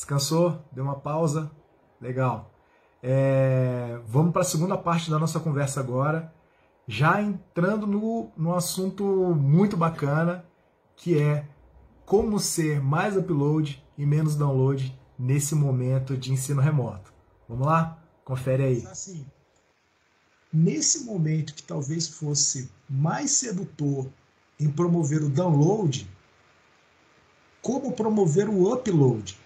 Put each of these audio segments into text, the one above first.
Descansou? Deu uma pausa? Legal. É, vamos para a segunda parte da nossa conversa agora, já entrando no, no assunto muito bacana, que é como ser mais upload e menos download nesse momento de ensino remoto. Vamos lá? Confere aí. Assim, nesse momento que talvez fosse mais sedutor em promover o download, como promover o upload?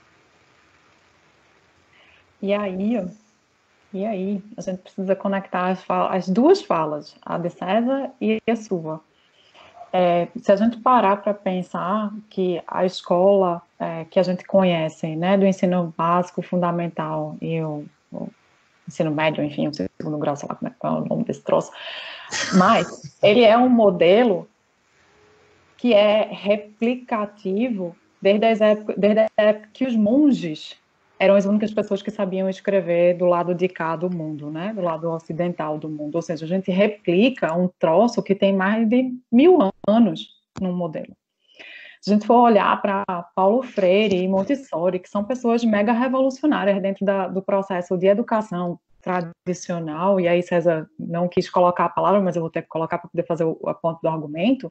E aí, e aí, a gente precisa conectar as, as duas falas, a de César e a sua. É, se a gente parar para pensar que a escola é, que a gente conhece, né, do ensino básico, fundamental e o, o ensino médio, enfim, o segundo grau, sei lá como é, qual é o nome desse troço, mas ele é um modelo que é replicativo desde, as épocas, desde a época que os monges eram as únicas pessoas que sabiam escrever do lado de cá do mundo, né? Do lado ocidental do mundo. Ou seja, a gente replica um troço que tem mais de mil anos num modelo. Se a gente for olhar para Paulo Freire e Montessori, que são pessoas mega revolucionárias dentro da, do processo de educação tradicional, e aí César não quis colocar a palavra, mas eu vou ter que colocar para poder fazer o, a ponto do argumento,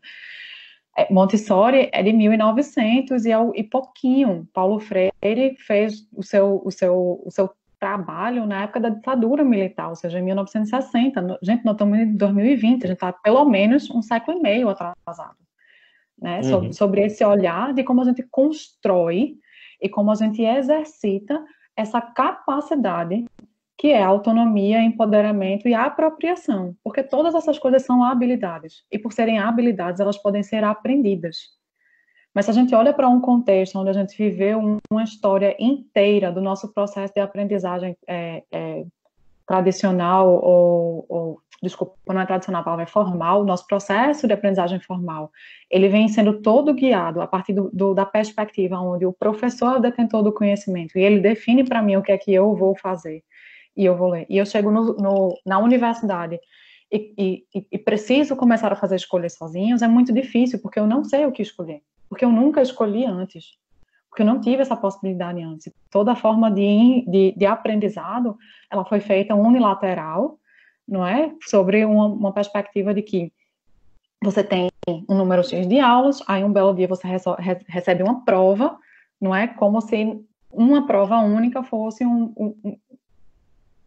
Montessori é de 1900 e, é e pouquinho. Paulo Freire fez o seu, o seu, o seu trabalho na época da ditadura militar, ou seja, em 1960. Gente, nós estamos em 2020, a gente está pelo menos um século e meio atrasado. Né? Uhum. Sobre, sobre esse olhar de como a gente constrói e como a gente exercita essa capacidade que é autonomia, empoderamento e apropriação, porque todas essas coisas são habilidades, e por serem habilidades, elas podem ser aprendidas. Mas se a gente olha para um contexto onde a gente viveu uma história inteira do nosso processo de aprendizagem é, é, tradicional, ou, ou, desculpa, não é tradicional, a palavra é formal, nosso processo de aprendizagem formal, ele vem sendo todo guiado a partir do, do, da perspectiva onde o professor é o detentor do conhecimento, e ele define para mim o que é que eu vou fazer e eu vou ler. E eu chego no, no, na universidade e, e, e, preciso começar a fazer escolhas sozinhos, é muito difícil, porque eu não sei o que escolher. Porque eu nunca escolhi antes. Porque eu não tive essa possibilidade antes. Toda forma de, de, de aprendizado, ela foi feita unilateral, não é? Sobre uma, uma perspectiva de que você tem um número X de aulas, aí um belo dia você recebe uma prova, não é? Como se uma prova única fosse um, um,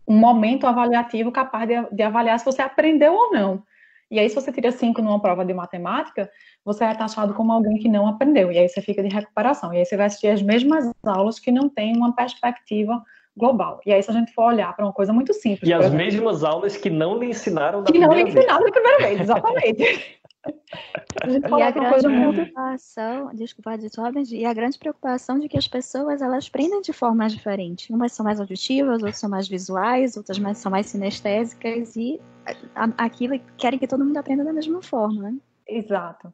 um momento avaliativo capaz de, de, avaliar se você aprendeu ou não. E aí, se você tira cinco numa prova de matemática, você é taxado como alguém que não aprendeu. E aí você fica de recuperação. E aí você vai assistir as mesmas aulas que não tem uma perspectiva global. E aí, se a gente for olhar para uma coisa muito simples. E as exemplo, mesmas aulas que não lhe ensinaram da que primeira vez. Que não lhe ensinaram da primeira vez, exatamente. E a grande preocupação, desculpa, de e a grande preocupação de que as pessoas elas aprendem de formas diferentes. Umas são mais auditivas, outras são mais visuais, outras mais, são mais sinestésicas e aquilo querem que todo mundo aprenda da mesma forma. Né? Exato.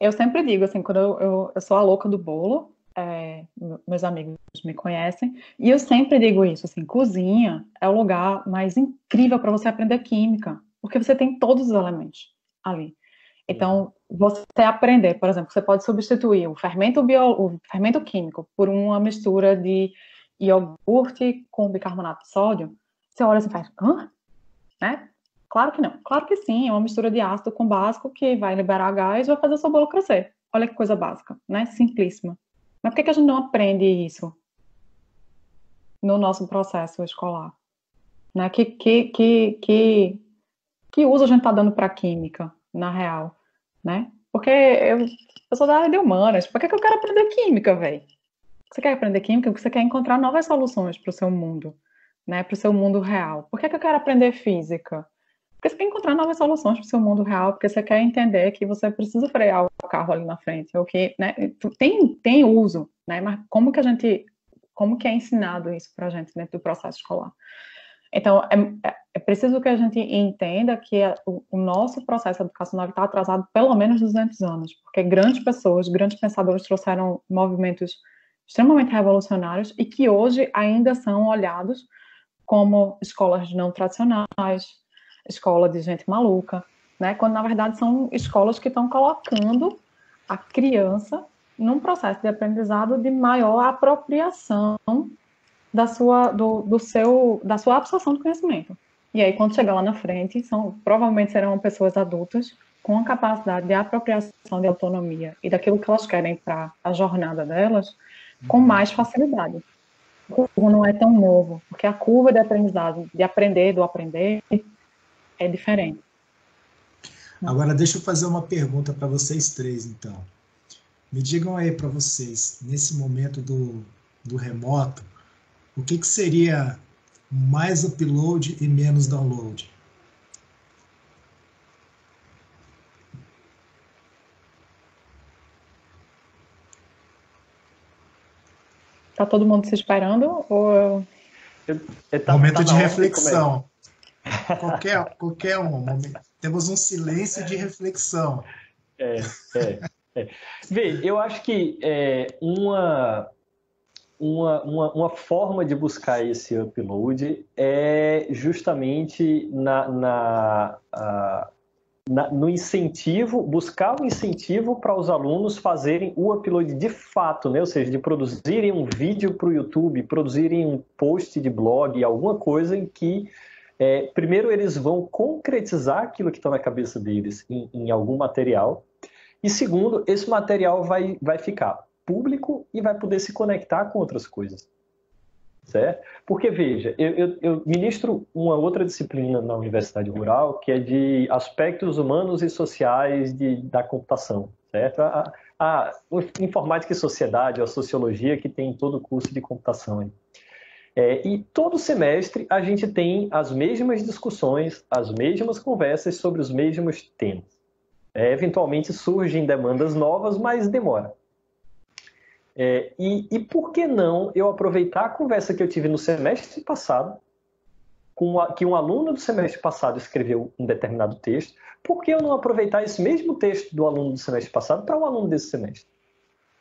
Eu sempre digo assim, quando eu, eu, eu sou a louca do bolo, é, meus amigos me conhecem, e eu sempre digo isso, assim, cozinha é o lugar mais incrível para você aprender química, porque você tem todos os elementos ali. Então, você aprender, por exemplo, você pode substituir o fermento, bio, o fermento químico por uma mistura de iogurte com bicarbonato de sódio. Você olha e faz, hã? Né? Claro que não. Claro que sim, é uma mistura de ácido com básico que vai liberar gás e vai fazer o seu bolo crescer. Olha que coisa básica, né? Simplíssima. Mas por que, que a gente não aprende isso no nosso processo escolar? Né? Que, que, que, que, que uso a gente está dando para a química, na real? né? Porque eu, eu sou da área de humanas, por que, que eu quero aprender química, velho? Você quer aprender química porque você quer encontrar novas soluções para o seu mundo, né? Para o seu mundo real. Por que, que eu quero aprender física? Porque você quer encontrar novas soluções para o seu mundo real, porque você quer entender que você precisa frear o carro ali na frente, ou que, né? Tem, tem uso, né? Mas como que a gente, como que é ensinado isso para a gente dentro do processo escolar? Então, é, é, é preciso que a gente entenda que o, o, nosso processo educacional está atrasado pelo menos 200 anos, porque grandes pessoas, grandes pensadores trouxeram movimentos extremamente revolucionários e que hoje ainda são olhados como escolas não tradicionais, escola de gente maluca, né? Quando na verdade são escolas que estão colocando a criança num processo de aprendizado de maior apropriação da sua, do, do seu, da sua absorção do conhecimento. E aí, quando chegar lá na frente, são, provavelmente serão pessoas adultas com a capacidade de apropriação de autonomia e daquilo que elas querem para a jornada delas, com mais facilidade. O curva não é tão novo, porque a curva de aprendizado, de aprender do aprender, é diferente. Agora, deixa eu fazer uma pergunta para vocês três, então. Me digam aí para vocês, nesse momento do, do remoto, o que, que seria mais upload e menos download? Tá todo mundo se esperando? Ou eu... Tá, momento tá de reflexão. Qualquer, qualquer um. Momento. Temos um silêncio de reflexão. É, é, é. Vê, eu acho que é, uma, uma, uma, uma, forma de buscar esse upload é justamente na, na, na, no incentivo, buscar o um incentivo para os alunos fazerem o upload de fato, né? ou seja, de produzirem um vídeo para o YouTube, produzirem um post de blog, alguma coisa em que, é, primeiro, eles vão concretizar aquilo que está na cabeça deles em, em algum material, e segundo, esse material vai, vai ficar público e vai poder se conectar com outras coisas certo? Porque, veja, eu, eu, eu, ministro uma outra disciplina na Universidade Rural, que é de aspectos humanos e sociais de, da computação, certo? A, a, informática e sociedade, a sociologia, que tem todo o curso de computação. É, e todo semestre a gente tem as mesmas discussões, as mesmas conversas sobre os mesmos temas. É, eventualmente surgem demandas novas, mas demora. É, e, e por que não eu aproveitar a conversa que eu tive no semestre passado, com a, que um aluno do semestre passado escreveu um determinado texto, por que eu não aproveitar esse mesmo texto do aluno do semestre passado para um aluno desse semestre?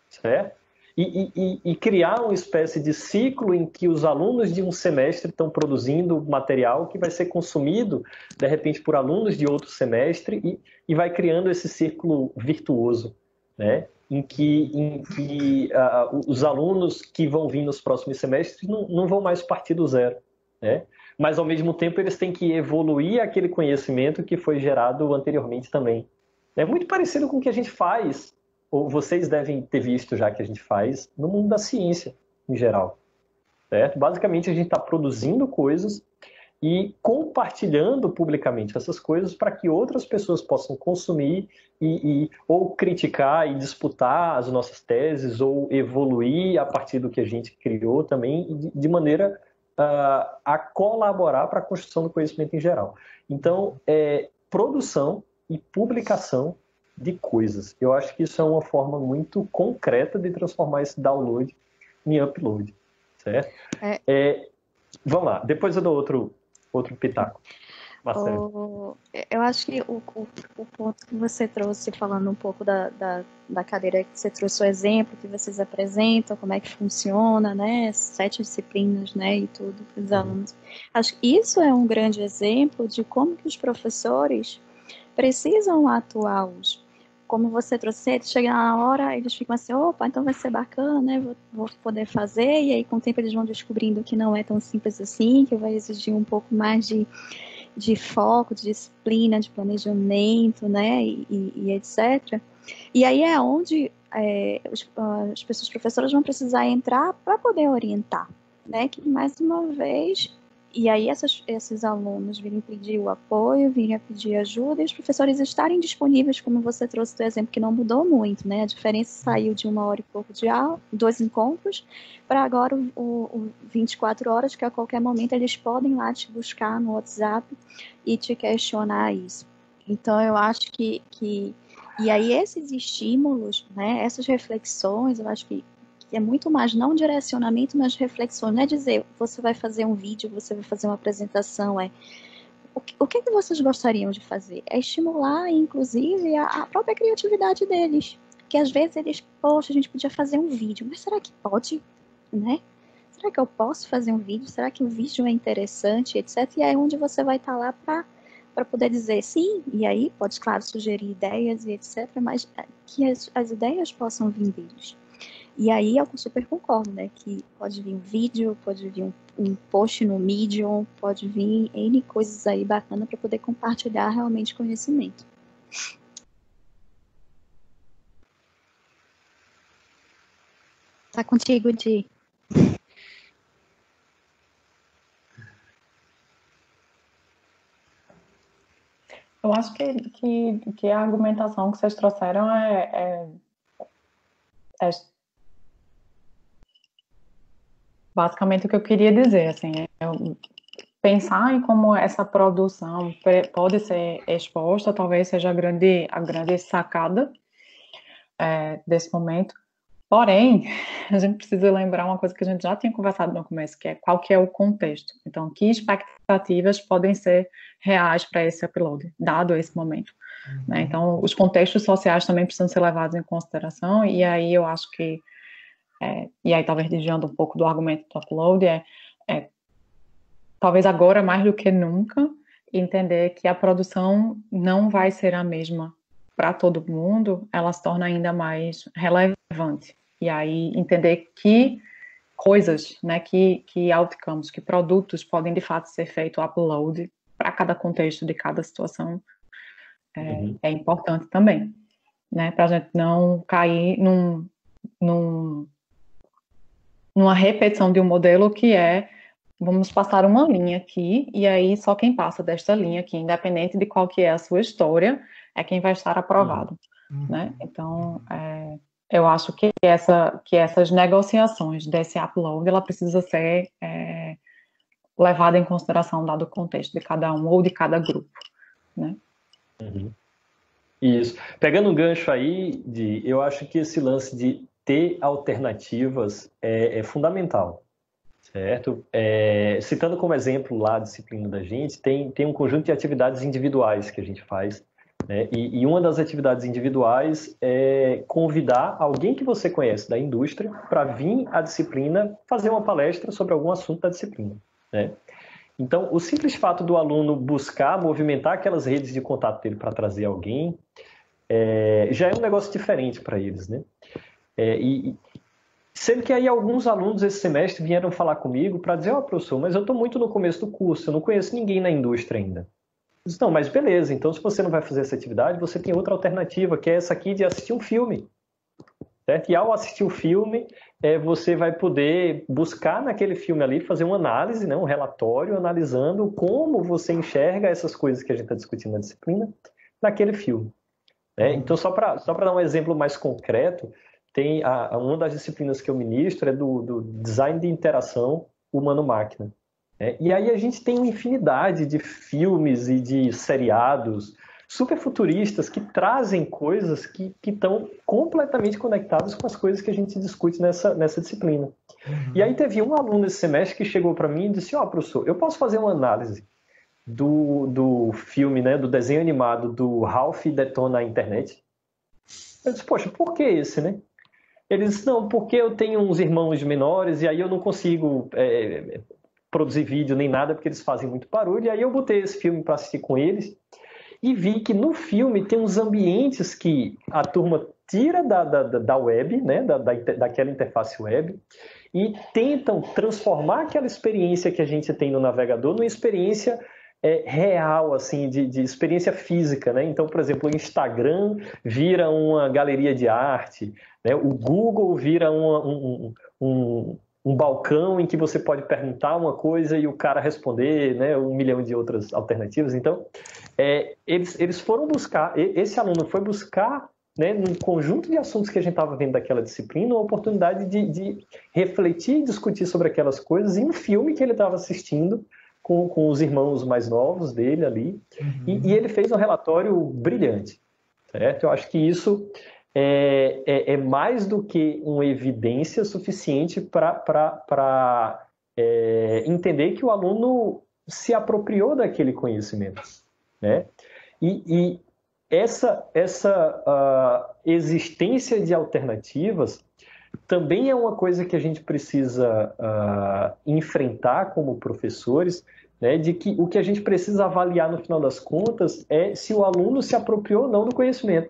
Certo? E, e, e, criar uma espécie de ciclo em que os alunos de um semestre estão produzindo material que vai ser consumido, de repente, por alunos de outro semestre e, e vai criando esse círculo virtuoso. Né? Em que, em que uh, os alunos que vão vir nos próximos semestres não, não vão mais partir do zero, né? Mas, ao mesmo tempo, eles têm que evoluir aquele conhecimento que foi gerado anteriormente também. É muito parecido com o que a gente faz, ou vocês devem ter visto já que a gente faz, no mundo da ciência, em geral. Certo? Basicamente, a gente está produzindo coisas e compartilhando publicamente essas coisas para que outras pessoas possam consumir e, e, ou criticar e disputar as nossas teses ou evoluir a partir do que a gente criou também de, de maneira uh, a colaborar para a construção do conhecimento em geral. Então, é, produção e publicação de coisas. Eu acho que isso é uma forma muito concreta de transformar esse download em upload, certo? É... É, vamos lá, depois eu dou outro outro pitaco. O, eu acho que o, o, o, ponto que você trouxe, falando um pouco da, da, da, cadeira que você trouxe o exemplo que vocês apresentam, como é que funciona, né? Sete disciplinas, né? E tudo para os uhum. alunos. Acho que isso é um grande exemplo de como que os professores precisam atuar hoje como você trouxe, chega na hora, eles ficam assim, opa, então vai ser bacana, né? Vou, vou, poder fazer, e aí com o tempo eles vão descobrindo que não é tão simples assim, que vai exigir um pouco mais de, de foco, de disciplina, de planejamento, né? E, e, e etc. E aí é onde é, os, as pessoas professoras vão precisar entrar para poder orientar, né? Que mais uma vez e aí essas, esses alunos virem pedir o apoio, virem pedir ajuda e os professores estarem disponíveis, como você trouxe do exemplo, que não mudou muito, né? A diferença saiu de uma hora e pouco de aula, dois encontros, para agora o, o, o 24 horas, que a qualquer momento eles podem lá te buscar no WhatsApp e te questionar isso. Então eu acho que, que e aí esses estímulos, né, essas reflexões, eu acho que é muito mais não direcionamento, mas reflexões. Não é dizer você vai fazer um vídeo, você vai fazer uma apresentação, é o que, o que, que vocês gostariam de fazer? É estimular, inclusive, a, a, própria criatividade deles. Que às vezes eles, poxa, a gente podia fazer um vídeo, mas será que pode? Né? Será que eu posso fazer um vídeo? Será que o vídeo é interessante, etc? E é onde você vai estar lá para para poder dizer sim, e aí pode, claro, sugerir ideias e etc., mas é, que as, as ideias possam vir deles. E aí eu super concordo, né? Que pode vir um vídeo, pode vir um, um post no Medium, pode vir N coisas aí bacana para poder compartilhar realmente conhecimento. Tá contigo, Di. Eu acho que, que, que, a argumentação que vocês trouxeram é, é, é basicamente o que eu queria dizer, assim, é pensar em como essa produção pode ser exposta, talvez seja a grande, a grande sacada é, desse momento. Porém, a gente precisa lembrar uma coisa que a gente já tinha conversado no começo, que é qual que é o contexto. Então, que expectativas podem ser reais para esse upload, dado esse momento. Uhum. Né? Então, os contextos sociais também precisam ser levados em consideração, e aí eu acho que é, e aí talvez desviando um pouco do argumento do upload, é, é talvez agora mais do que nunca entender que a produção não vai ser a mesma para todo mundo, ela se torna ainda mais relevante. E aí entender que coisas, né, que, que outcomes, que produtos podem de fato ser feito upload para cada contexto de cada situação é, uhum. é importante também, né, para a gente não cair num, num numa repetição de um modelo que é vamos passar uma linha aqui e aí só quem passa desta linha aqui, independente de qual que é a sua história, é quem vai estar aprovado, uhum. né? Então, é, eu acho que essa que essas negociações desse upload ela precisa ser é, levada em consideração dado o contexto de cada um ou de cada grupo, né? Uhum. Isso. Pegando um gancho aí, de, eu acho que esse lance de ter alternativas é, é fundamental, certo? É, citando como exemplo lá a disciplina da gente, tem, tem um conjunto de atividades individuais que a gente faz, né? e, e uma das atividades individuais é convidar alguém que você conhece da indústria para vir à disciplina fazer uma palestra sobre algum assunto da disciplina, né? Então, o simples fato do aluno buscar movimentar aquelas redes de contato dele para trazer alguém é, já é um negócio diferente para eles, né? É, e, sendo que aí alguns alunos esse semestre vieram falar comigo para dizer, ó, oh, professor, mas eu estou muito no começo do curso, eu não conheço ninguém na indústria ainda. Disse, não, mas beleza, então se você não vai fazer essa atividade, você tem outra alternativa, que é essa aqui de assistir um filme. Certo? E ao assistir o filme, é, você vai poder buscar naquele filme ali, fazer uma análise, né, um relatório analisando como você enxerga essas coisas que a gente está discutindo na disciplina naquele filme. Né? Então, só para só dar um exemplo mais concreto, tem a, uma das disciplinas que eu ministro é do, do design de interação humano-máquina. É, e aí a gente tem uma infinidade de filmes e de seriados super futuristas que trazem coisas que estão completamente conectadas com as coisas que a gente discute nessa, nessa disciplina. Uhum. E aí teve um aluno esse semestre que chegou para mim e disse, ó, oh, professor, eu posso fazer uma análise do, do filme, né, do desenho animado do Ralph Detona a Internet? Eu disse, poxa, por que esse, né? Eles, não, porque eu tenho uns irmãos menores e aí eu não consigo é, produzir vídeo nem nada porque eles fazem muito barulho. E aí eu botei esse filme para assistir com eles e vi que no filme tem uns ambientes que a turma tira da, da, da web, né, da, da, daquela interface web, e tentam transformar aquela experiência que a gente tem no navegador numa experiência é, real, assim, de, de, experiência física, né? Então, por exemplo, o Instagram vira uma galeria de arte, né? o Google vira uma, um, um, um, balcão em que você pode perguntar uma coisa e o cara responder, né? Um milhão de outras alternativas. Então, é, eles, eles foram buscar, esse aluno foi buscar né, num conjunto de assuntos que a gente estava vendo daquela disciplina, uma oportunidade de, de, refletir e discutir sobre aquelas coisas em um filme que ele estava assistindo com, com os irmãos mais novos dele ali, uhum. e, e, ele fez um relatório brilhante, certo? Eu acho que isso é, é, é mais do que uma evidência suficiente para é, entender que o aluno se apropriou daquele conhecimento, né? E, e essa, essa uh, existência de alternativas também é uma coisa que a gente precisa uh, enfrentar como professores, né, de que o que a gente precisa avaliar no final das contas é se o aluno se apropriou ou não do conhecimento.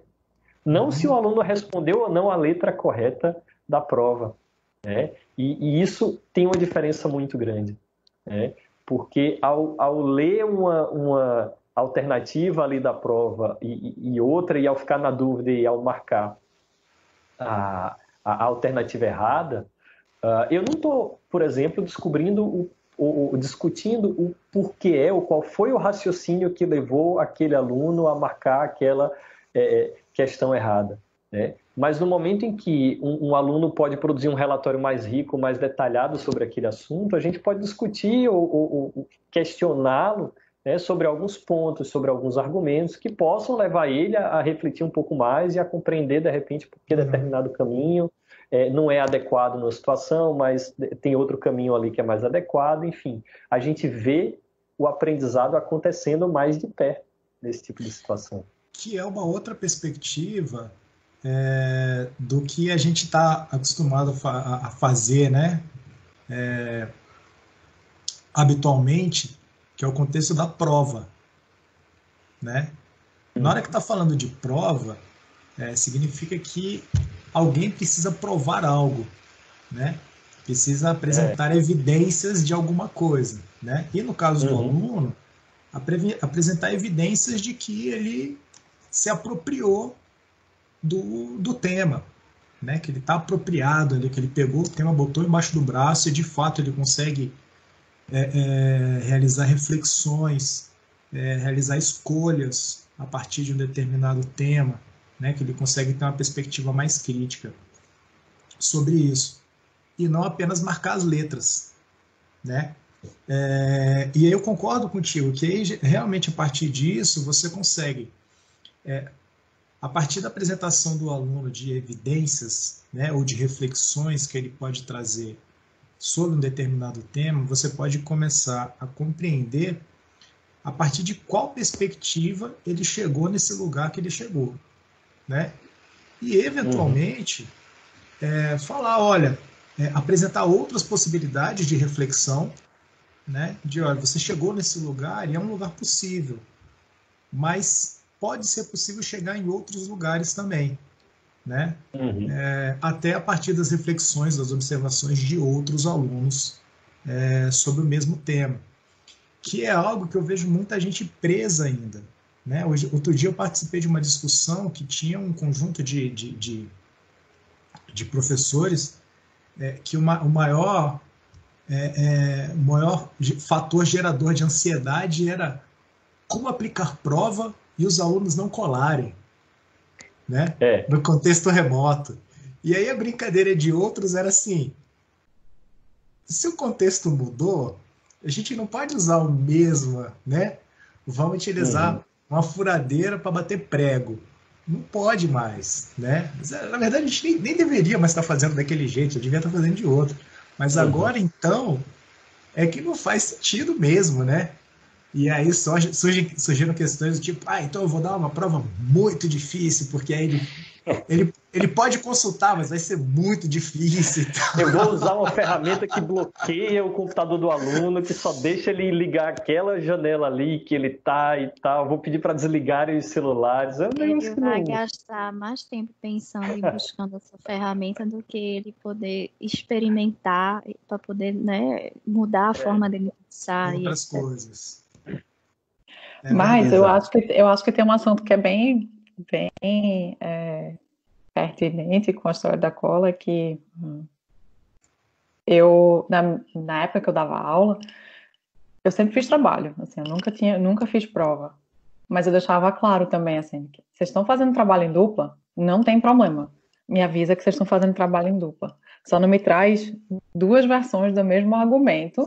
Não se o uhum. aluno respondeu ou não a letra correta da prova. Né? E, e isso tem uma diferença muito grande. Né? Porque ao, ao ler uma, uma alternativa ali da prova e, e, outra, e ao ficar na dúvida e ao marcar a, a alternativa errada, uh, eu não estou, por exemplo, descobrindo o, o, o, discutindo o porquê é, ou qual foi o raciocínio que levou aquele aluno a marcar aquela é, questão errada. Né? Mas no momento em que um, um, aluno pode produzir um relatório mais rico, mais detalhado sobre aquele assunto, a gente pode discutir ou, ou, ou questioná-lo né, sobre alguns pontos, sobre alguns argumentos que possam levar ele a, a, refletir um pouco mais e a compreender, de repente, por que uhum. determinado caminho é, não é adequado na situação, mas tem outro caminho ali que é mais adequado. Enfim, a gente vê o aprendizado acontecendo mais de perto nesse tipo de situação. Que é uma outra perspectiva é, do que a gente está acostumado a, a, fazer, né? É, habitualmente, que é o contexto da prova, né? Na hora que está falando de prova, é, significa que alguém precisa provar algo, né? Precisa apresentar é. evidências de alguma coisa, né? E no caso do uhum. aluno, apresentar evidências de que ele se apropriou do, do tema, né? Que ele está apropriado ali, que ele pegou o tema, botou embaixo do braço e de fato ele consegue é, é, realizar reflexões, é, realizar escolhas a partir de um determinado tema, né, que ele consegue ter uma perspectiva mais crítica sobre isso e não apenas marcar as letras, né? É, e aí eu concordo contigo que aí, realmente a partir disso você consegue, é, a partir da apresentação do aluno de evidências, né, ou de reflexões que ele pode trazer sobre um determinado tema, você pode começar a compreender a partir de qual perspectiva ele chegou nesse lugar que ele chegou, né? E eventualmente uhum. é, falar, olha, é, apresentar outras possibilidades de reflexão, né? De olha, você chegou nesse lugar e é um lugar possível, mas pode ser possível chegar em outros lugares também né? Uhum. É, até a partir das reflexões, das observações de outros alunos é, sobre o mesmo tema, que é algo que eu vejo muita gente presa ainda. Né? Hoje, outro dia eu participei de uma discussão que tinha um conjunto de, de, de, de professores é, que uma, o maior, é, é, o maior fator gerador de ansiedade era como aplicar prova e os alunos não colarem né? É. No contexto remoto. E aí a brincadeira de outros era assim: se o contexto mudou, a gente não pode usar o mesmo, né? Vamos utilizar uhum. uma furadeira para bater prego. Não pode mais, né? Na verdade, a gente nem, nem deveria mais estar fazendo daquele jeito, eu devia estar fazendo de outro. Mas uhum. agora, então, é que não faz sentido mesmo, né? E aí surge, surgiram questões do tipo, ah, então eu vou dar uma prova muito difícil, porque aí ele, ele, ele pode consultar, mas vai ser muito difícil. Eu vou usar uma ferramenta que bloqueia o computador do aluno, que só deixa ele ligar aquela janela ali que ele tá e tal. Vou pedir para desligar os celulares. Um ele vai não... gastar mais tempo pensando e buscando essa ferramenta do que ele poder experimentar para poder né, mudar a é. forma dele pensar. Outras coisas. É Mas eu acho, que, eu acho que tem um assunto que é bem, bem é, pertinente com a história da cola, que hum, eu, na, na época que eu dava aula, eu sempre fiz trabalho, assim, eu nunca, tinha, nunca fiz prova. Mas eu deixava claro também, assim, que vocês estão fazendo trabalho em dupla, não tem problema. Me avisa que vocês estão fazendo trabalho em dupla. Só não me traz duas versões do mesmo argumento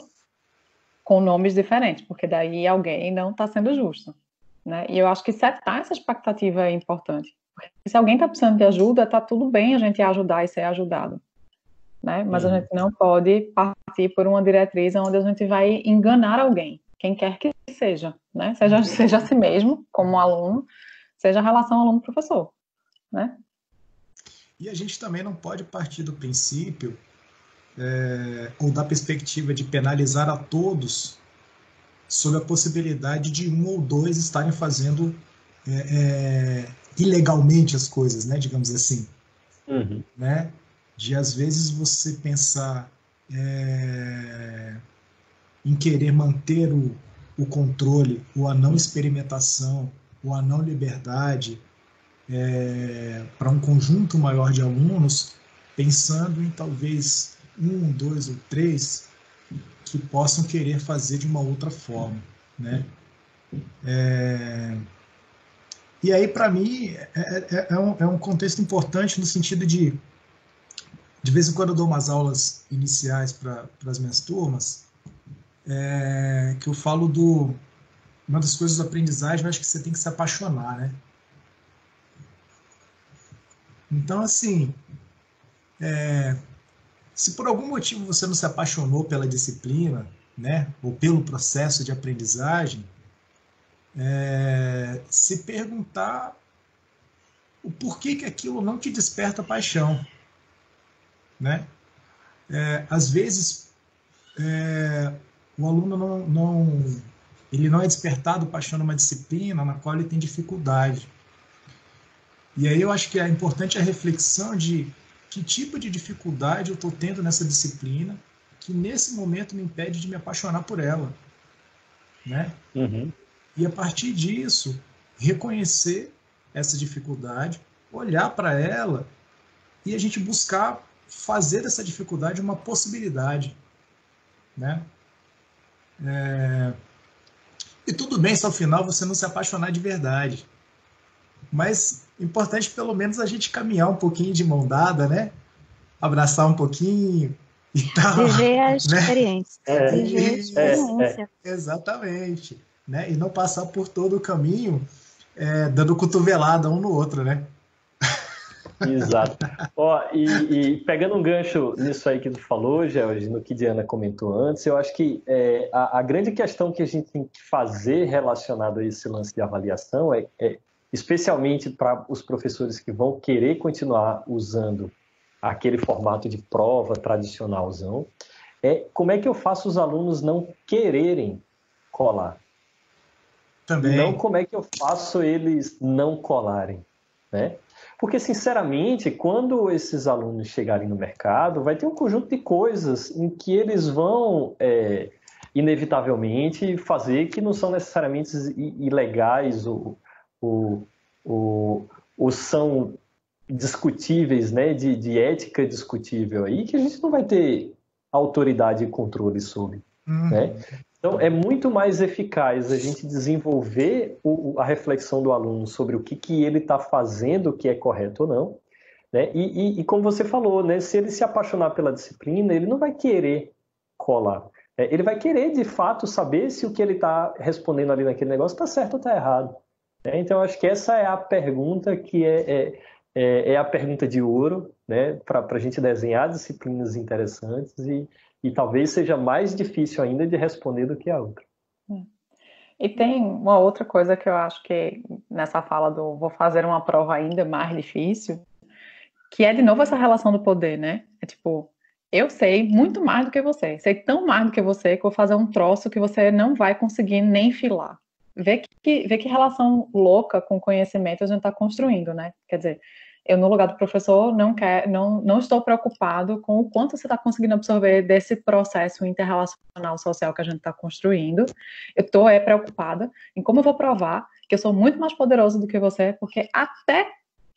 com nomes diferentes, porque daí alguém não está sendo justo. Né? E eu acho que setar essa expectativa é importante. Porque se alguém está precisando de ajuda, está tudo bem a gente ajudar e ser ajudado. Né? Mas uhum. a gente não pode partir por uma diretriz onde a gente vai enganar alguém, quem quer que seja, né? Seja, seja a si mesmo, como aluno, seja a relação aluno-professor, né? E a gente também não pode partir do princípio é, ou da perspectiva de penalizar a todos sobre a possibilidade de um ou dois estarem fazendo é, é, ilegalmente as coisas, né, digamos assim. Uhum. Né? De às vezes você pensar é, em querer manter o, o controle, ou a não experimentação, ou a não liberdade é, para um conjunto maior de alunos, pensando em talvez um, dois ou três que possam querer fazer de uma outra forma, né? É, e aí, para mim, é, é, é, um, é um contexto importante no sentido de, de vez em quando eu dou umas aulas iniciais para as minhas turmas, é, que eu falo do. Uma das coisas do aprendizagem, eu acho que você tem que se apaixonar, né? Então, assim, é, se por algum motivo você não se apaixonou pela disciplina, né, ou pelo processo de aprendizagem, é, se perguntar o porquê que aquilo não te desperta paixão, né? É, às vezes é, o aluno não, não, ele não é despertado paixão numa disciplina na qual ele tem dificuldade. E aí eu acho que é importante a reflexão de que tipo de dificuldade eu estou tendo nessa disciplina que nesse momento me impede de me apaixonar por ela, né? Uhum. E a partir disso, reconhecer essa dificuldade, olhar para ela e a gente buscar fazer dessa dificuldade uma possibilidade, né? É... E tudo bem se ao final você não se apaixonar de verdade. Mas importante pelo menos a gente caminhar um pouquinho de mão dada, né? Abraçar um pouquinho e tal. Viver a né? experiência. É, Viver a experiência. É, é. Exatamente. Né? E não passar por todo o caminho é, dando cotovelada um no outro, né? Exato. Ó, e, e, pegando um gancho nisso aí que tu falou, George, no que Diana comentou antes, eu acho que é, a, a, grande questão que a gente tem que fazer relacionado a esse lance de avaliação é, é especialmente para os professores que vão querer continuar usando aquele formato de prova tradicionalzão, é como é que eu faço os alunos não quererem colar. Também. Não como é que eu faço eles não colarem, né? Porque, sinceramente, quando esses alunos chegarem no mercado, vai ter um conjunto de coisas em que eles vão, é, inevitavelmente, fazer que não são necessariamente ilegais ou, ou, ou são discutíveis, né, de, de, ética discutível aí, que a gente não vai ter autoridade e controle sobre, uhum. né? Então, é muito mais eficaz a gente desenvolver o, a reflexão do aluno sobre o que, que ele está fazendo que é correto ou não, né? E, e, e, como você falou, né, se ele se apaixonar pela disciplina, ele não vai querer colar. É, ele vai querer, de fato, saber se o que ele está respondendo ali naquele negócio está certo ou está errado. É, então, acho que essa é a pergunta que é, é, é, é a pergunta de ouro, né, para a gente desenhar disciplinas interessantes e, e talvez seja mais difícil ainda de responder do que a outra. E tem uma outra coisa que eu acho que nessa fala do vou fazer uma prova ainda mais difícil, que é de novo essa relação do poder, né? É tipo, eu sei muito mais do que você, sei tão mais do que você que vou fazer um troço que você não vai conseguir nem filar ver que, ver que relação louca com conhecimento a gente está construindo, né? Quer dizer, eu no lugar do professor não quer, não, não estou preocupado com o quanto você está conseguindo absorver desse processo interrelacional social que a gente está construindo. Eu estou é preocupada em como eu vou provar que eu sou muito mais poderoso do que você, porque até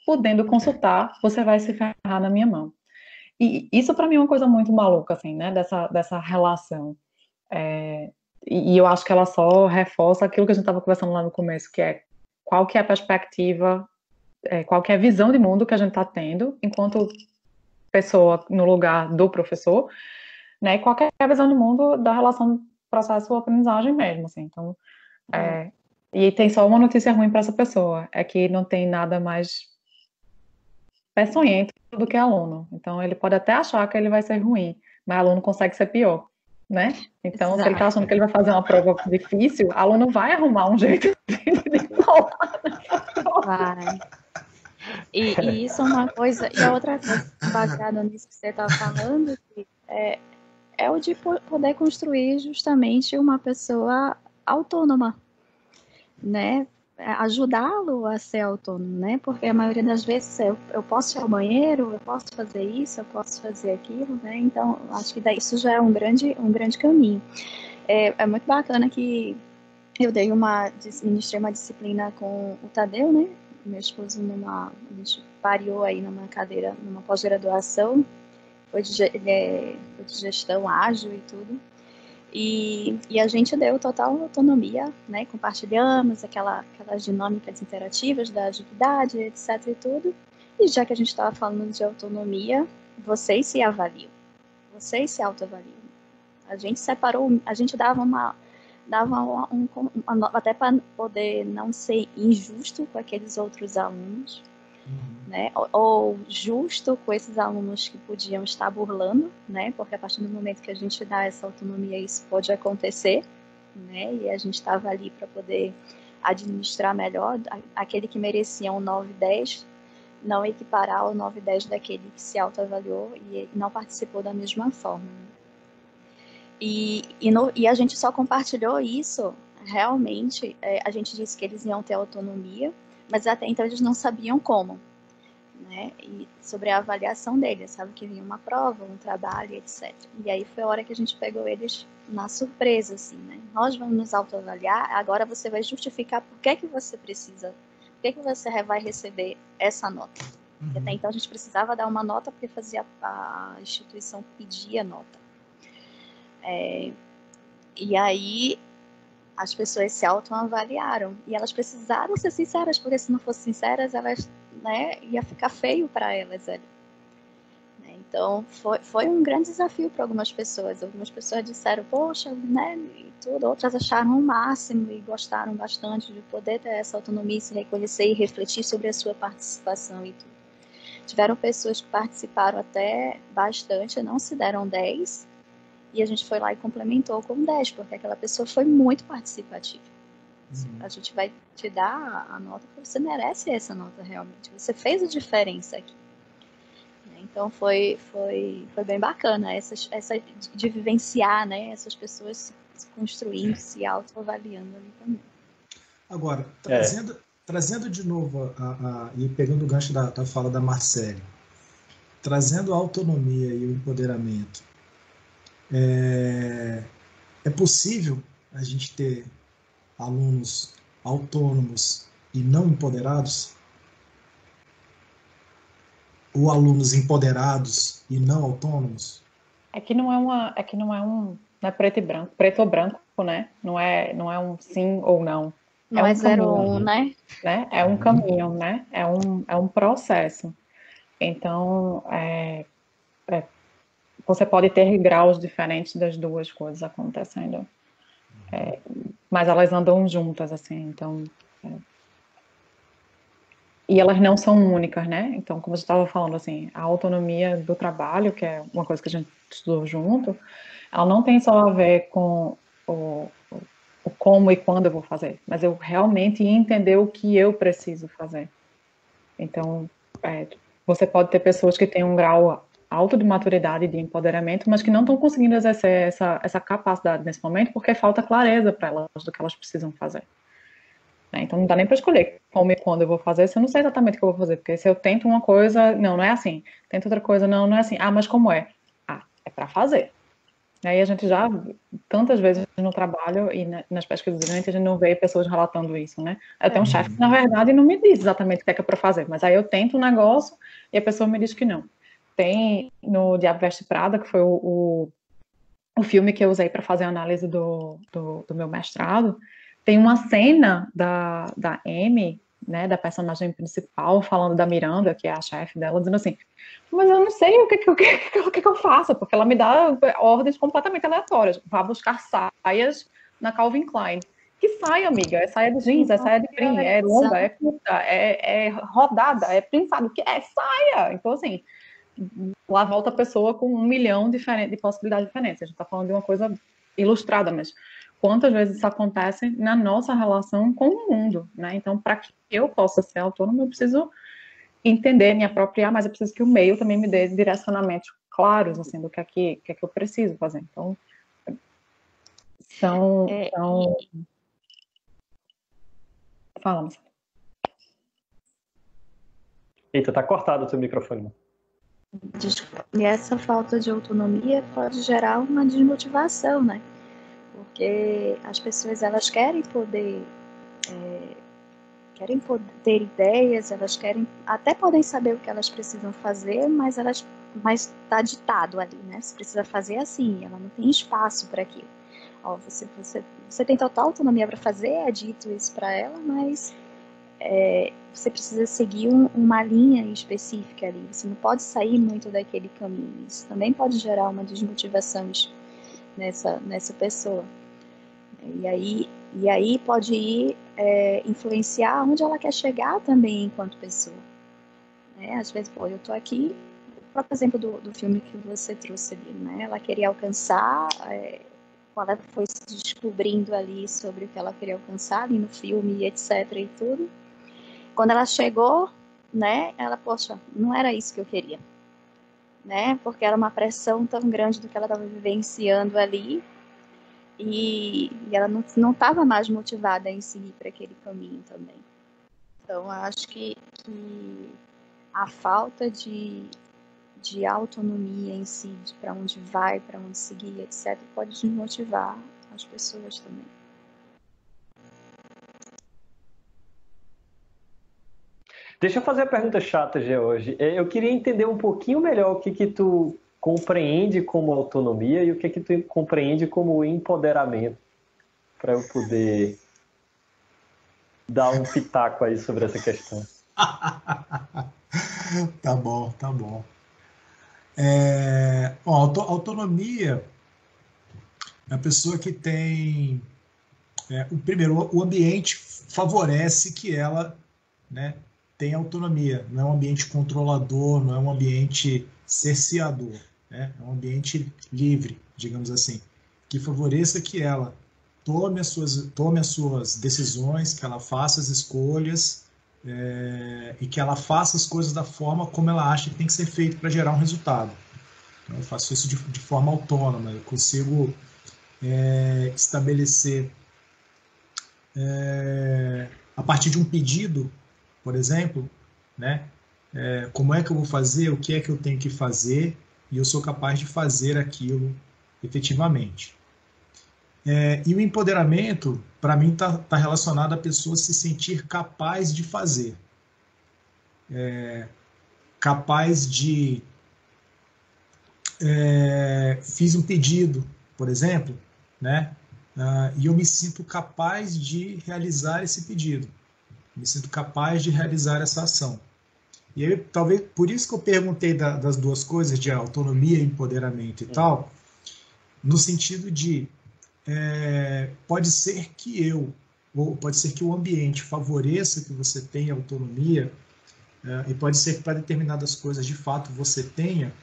podendo consultar, você vai se ferrar na minha mão. E isso para mim é uma coisa muito maluca, assim, né? Dessa, dessa relação. É, e, eu acho que ela só reforça aquilo que a gente estava conversando lá no começo, que é qual que é a perspectiva, é, qual que é a visão de mundo que a gente está tendo enquanto pessoa no lugar do professor, né? E qual que é a visão de mundo da relação processo-aprendizagem mesmo, assim. Então, é, uhum. e tem só uma notícia ruim para essa pessoa, é que não tem nada mais peçonhento do que aluno. Então, ele pode até achar que ele vai ser ruim, mas aluno consegue ser pior né? Então, Exato. se ele está achando que ele vai fazer uma prova difícil, o aluno vai arrumar um jeito de falar. Vai. E, e, isso é uma coisa, e a outra coisa, baseada nisso que você estava falando, é, é o de poder construir justamente uma pessoa autônoma, né? Ajudá-lo a ser autônomo, né? Porque a maioria das vezes eu, eu posso ir ao banheiro, eu posso fazer isso, eu posso fazer aquilo, né? Então, acho que daí isso já é um grande, um grande caminho. É, é muito bacana que eu dei uma, ministrei uma disciplina com o Tadeu, né? Meu esposo numa, a gente pariu aí numa cadeira, numa pós-graduação, foi é, de gestão ágil e tudo. E, e, a gente deu total autonomia, né? Compartilhamos aquela, aquelas dinâmicas interativas da atividade, etc e tudo. E já que a gente estava falando de autonomia, vocês se avaliam, vocês se autoavaliam. A gente separou, a gente dava uma, dava um, um, até para poder não ser injusto com aqueles outros alunos, uhum. né? Ou, ou, justo com esses alunos que podiam estar burlando, né? Porque a partir do momento que a gente dá essa autonomia, isso pode acontecer, né? E a gente estava ali para poder administrar melhor aquele que merecia um 9, 10 não equiparar ao 9 e 10 daquele que se autoavaliou e não participou da mesma forma. E, e, no, e, a gente só compartilhou isso, realmente, é, a gente disse que eles iam ter autonomia, mas até então eles não sabiam como, né? E sobre a avaliação deles, sabe que vinha uma prova, um trabalho, etc. E aí foi a hora que a gente pegou eles na surpresa, assim, né? Nós vamos nos autoavaliar, agora você vai justificar por que, que você precisa, por que, que você vai receber essa nota. Uhum. Até então a gente precisava dar uma nota porque fazia a instituição pedia nota. É, e aí as pessoas se autoavaliaram e elas precisaram ser sinceras, porque se não fossem sinceras, elas né, ia ficar feio para elas ali. Então foi, foi um grande desafio para algumas pessoas. Algumas pessoas disseram, poxa, né, e tudo. Outras acharam o máximo e gostaram bastante de poder ter essa autonomia, se reconhecer e refletir sobre a sua participação e tudo. Tiveram pessoas que participaram até bastante, não se deram 10, e a gente foi lá e complementou com 10, porque aquela pessoa foi muito participativa. Uhum. A gente vai te dar a nota porque você merece essa nota realmente. Você fez a diferença aqui. Então foi, foi, foi bem bacana essa, essa de vivenciar né, essas pessoas se, se construindo, se autoavaliando ali também. Agora, trazendo, é. trazendo de novo a, a, e pegando o gancho da, da fala da Marcele, trazendo a autonomia e o empoderamento é, é possível a gente ter alunos autônomos e não empoderados? Ou alunos empoderados e não autônomos? É que não é uma, é que não é um, não é preto e branco, preto ou branco, né? Não é, não é um sim ou não. Não é, um é zero ou um, né? né? É um caminho, né? É um, é um processo. Então, é, é você pode ter graus diferentes das duas coisas acontecendo. É, mas elas andam juntas, assim, então. É. E elas não são únicas, né? Então, como você estava falando, assim, a autonomia do trabalho, que é uma coisa que a gente estudou junto, ela não tem só a ver com o, o como e quando eu vou fazer, mas eu realmente entender o que eu preciso fazer. Então, é, você pode ter pessoas que têm um grau alto de maturidade e de empoderamento, mas que não estão conseguindo exercer essa, essa capacidade nesse momento porque falta clareza para elas do que elas precisam fazer. Né? Então não dá nem para escolher como e quando eu vou fazer, se eu não sei exatamente o que eu vou fazer, porque se eu tento uma coisa, não, não é assim. Tento outra coisa, não, não é assim. Ah, mas como é? Ah, é para fazer. E aí a gente já, tantas vezes no trabalho e nas pesquisas a gente não vê pessoas relatando isso, né? Eu tenho um chefe que, na verdade, não me diz exatamente o que é, que é para fazer, mas aí eu tento um negócio e a pessoa me diz que não tem no Diabo Veste Prada, que foi o, o, o filme que eu usei para fazer a análise do, do, do, meu mestrado, tem uma cena da, da Amy, né, da personagem principal, falando da Miranda, que é a chefe dela, dizendo assim, mas eu não sei o que, o que, o que, eu faço, porque ela me dá ordens completamente aleatórias. Vá buscar saias na Calvin Klein. Que saia, amiga? É saia de jeans, é saia de prim, é longa, é curta, é, é rodada, é prensado, que é saia. Então, assim, lá volta a pessoa com um milhão de, de possibilidades diferentes. A gente está falando de uma coisa ilustrada, mas quantas vezes isso acontece na nossa relação com o mundo, né? Então, para que eu possa ser autônomo, eu preciso entender, me apropriar, mas eu preciso que o meio também me dê direcionamentos claros, assim, do que é que, que, é que eu preciso fazer. Então, são, é, são Fala, Marcelo. Eita, tá cortado o seu microfone. E essa falta de autonomia pode gerar uma desmotivação, né? Porque as pessoas elas querem poder é, querem poder ter ideias, elas querem até podem saber o que elas precisam fazer, mas elas mas está ditado ali, né? Você precisa fazer assim, ela não tem espaço para aquilo. Ó, você, você, você tem total autonomia para fazer, é dito isso para ela, mas é, você precisa seguir um, uma linha específica ali. Você não pode sair muito daquele caminho. Isso também pode gerar uma desmotivação nessa, nessa pessoa. E aí, e aí pode ir é, influenciar onde ela quer chegar também enquanto pessoa. Né? Às vezes, pô, eu tô aqui, o próprio exemplo do, do filme que você trouxe ali, né? Ela queria alcançar, é, ela foi se descobrindo ali sobre o que ela queria alcançar ali no filme, etc e tudo. Quando ela chegou, né, ela, poxa, não era isso que eu queria, né? Porque era uma pressão tão grande do que ela estava vivenciando ali, e, e ela não estava mais motivada em seguir para aquele caminho também. Então, acho que, que a falta de, de autonomia em si, de para onde vai, para onde seguir, etc., pode desmotivar as pessoas também. Deixa eu fazer a pergunta chata, Gê, hoje. É, eu queria entender um pouquinho melhor o que, que tu compreende como autonomia e o que, que tu compreende como empoderamento, para eu poder dar um pitaco aí sobre essa questão. tá bom, tá bom. É, ó, autonomia é a pessoa que tem. É, o primeiro, o ambiente favorece que ela né, tenha autonomia. Não é um ambiente controlador, não é um ambiente cerceador. Né? É um ambiente livre, digamos assim, que favoreça que ela tome as suas, tome as suas decisões, que ela faça as escolhas é, e que ela faça as coisas da forma como ela acha que tem que ser feito para gerar um resultado. Então, eu faço isso de, de forma autônoma, eu consigo é, estabelecer é, a partir de um pedido, por exemplo, né, é, como é que eu vou fazer, o que é que eu tenho que fazer e eu sou capaz de fazer aquilo efetivamente. É, e o empoderamento, para mim, está tá relacionado a pessoa se sentir capaz de fazer. É, capaz de. É, fiz um pedido, por exemplo, né? Uh, e eu me sinto capaz de realizar esse pedido. Me sinto capaz de realizar essa ação. E aí, talvez por isso que eu perguntei da, das duas coisas, de autonomia e empoderamento e uhum. tal, no sentido de é, pode ser que eu, ou pode ser que o ambiente favoreça que você tenha autonomia, é, e pode ser que para determinadas coisas de fato você tenha,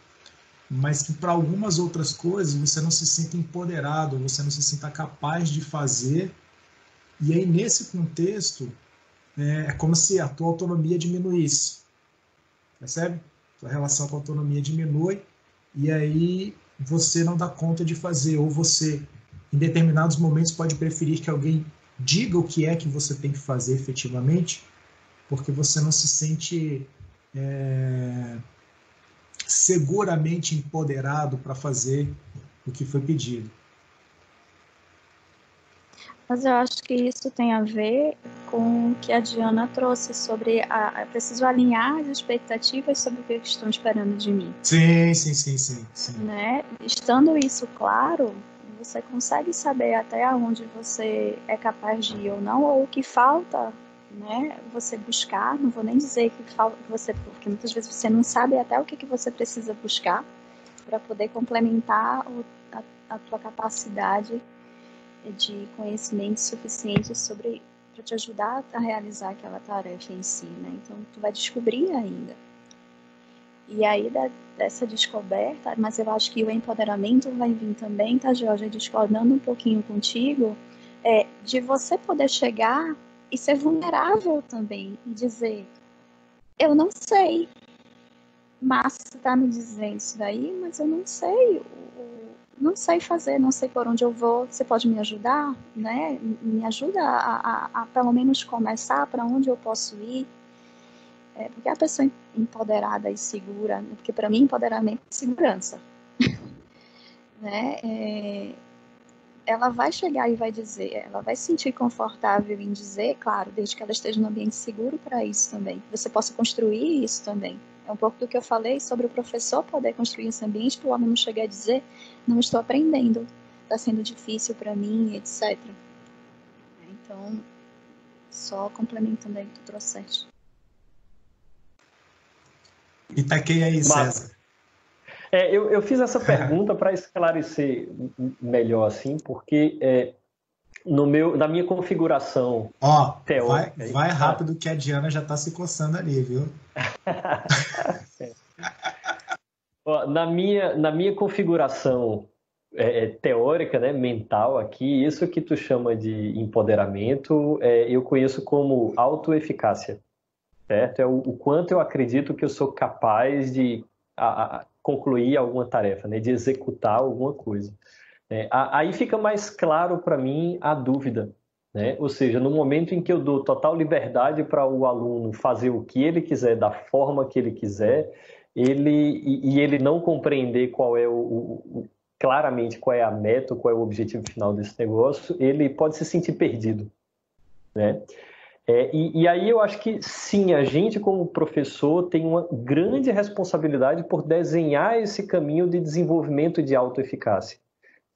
mas que para algumas outras coisas você não se sinta empoderado, você não se sinta capaz de fazer. E aí, nesse contexto, é, é como se a tua autonomia diminuísse percebe? Sua relação com a autonomia diminui e aí você não dá conta de fazer, ou você, em determinados momentos, pode preferir que alguém diga o que é que você tem que fazer efetivamente, porque você não se sente é, seguramente empoderado para fazer o que foi pedido. Mas eu acho que isso tem a ver com o que a Diana trouxe sobre a, preciso alinhar as expectativas sobre o que estão esperando de mim. Sim, sim, sim, sim, sim. Né? Estando isso claro, você consegue saber até onde você é capaz de ir ou não, ou o que falta, né? Você buscar, não vou nem dizer que falta você, porque muitas vezes você não sabe até o que, que você precisa buscar para poder complementar o, a, a tua capacidade de conhecimento suficiente sobre para te ajudar a realizar aquela tarefa em si, né? Então tu vai descobrir ainda. E aí da, dessa descoberta, mas eu acho que o empoderamento vai vir também, tá, Jorge, discordando um pouquinho contigo, é de você poder chegar e ser vulnerável também e dizer, eu não sei, Márcia está me dizendo isso daí, mas eu não sei não sei fazer, não sei por onde eu vou, você pode me ajudar, né? Me ajuda a, a, a pelo menos começar para onde eu posso ir. É, porque a pessoa empoderada e segura, né? porque para mim empoderamento é segurança, né? É, ela vai chegar e vai dizer, ela vai se sentir confortável em dizer, claro, desde que ela esteja no ambiente seguro para isso também. Você possa construir isso também. É um pouco do que eu falei sobre o professor poder construir esse ambiente para o aluno chegar a dizer, não estou aprendendo, está sendo difícil para mim, etc. Então, só complementando aí o que tu trouxeste. E taquei aí, César. É, eu, eu, fiz essa pergunta para esclarecer melhor, assim, porque é, no meu, na minha configuração Ó, teórica... Vai, vai rápido que a Diana já está se coçando ali, viu? Ó, na, minha, na minha configuração é, é, teórica, né, mental aqui, isso que tu chama de empoderamento, é, eu conheço como autoeficácia, certo? É o, o, quanto eu acredito que eu sou capaz de a, a, concluir alguma tarefa, né, de executar alguma coisa. É, aí fica mais claro para mim a dúvida, né? Ou seja, no momento em que eu dou total liberdade para o aluno fazer o que ele quiser, da forma que ele quiser, ele e, e ele não compreender qual é o, o, claramente qual é a meta, qual é o objetivo final desse negócio, ele pode se sentir perdido, né? É, e, e, aí eu acho que sim, a gente como professor tem uma grande responsabilidade por desenhar esse caminho de desenvolvimento de autoeficácia,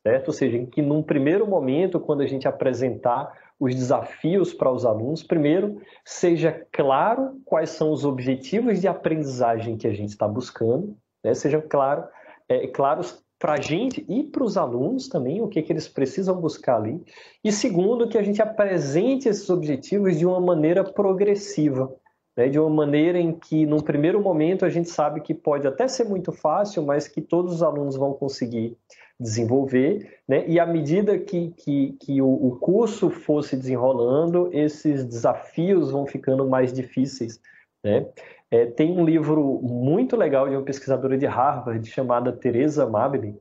certo? Ou seja, que num primeiro momento, quando a gente apresentar os desafios para os alunos, primeiro seja claro quais são os objetivos de aprendizagem que a gente está buscando, né? sejam claro, é, claros para a gente e para os alunos também, o que, que eles precisam buscar ali. E segundo, que a gente apresente esses objetivos de uma maneira progressiva, né? de uma maneira em que, num primeiro momento, a gente sabe que pode até ser muito fácil, mas que todos os alunos vão conseguir desenvolver, né? e à medida que, que, que o, o curso fosse desenrolando, esses desafios vão ficando mais difíceis. Né? É, tem um livro muito legal de uma pesquisadora de Harvard chamada Teresa Mably.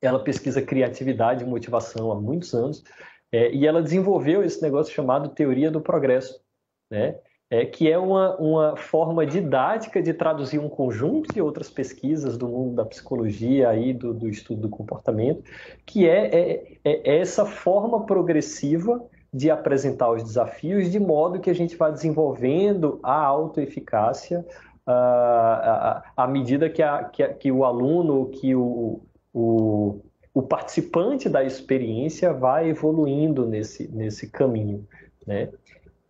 Ela pesquisa criatividade e motivação há muitos anos é, e ela desenvolveu esse negócio chamado teoria do progresso, né? É, que é uma, uma forma didática de traduzir um conjunto de outras pesquisas do mundo da psicologia e do, do estudo do comportamento, que é, é, é essa forma progressiva de apresentar os desafios de modo que a gente vai desenvolvendo a autoeficácia à medida que, a, que, a, que, o aluno, que o, o, o, participante da experiência vai evoluindo nesse, nesse caminho. Né?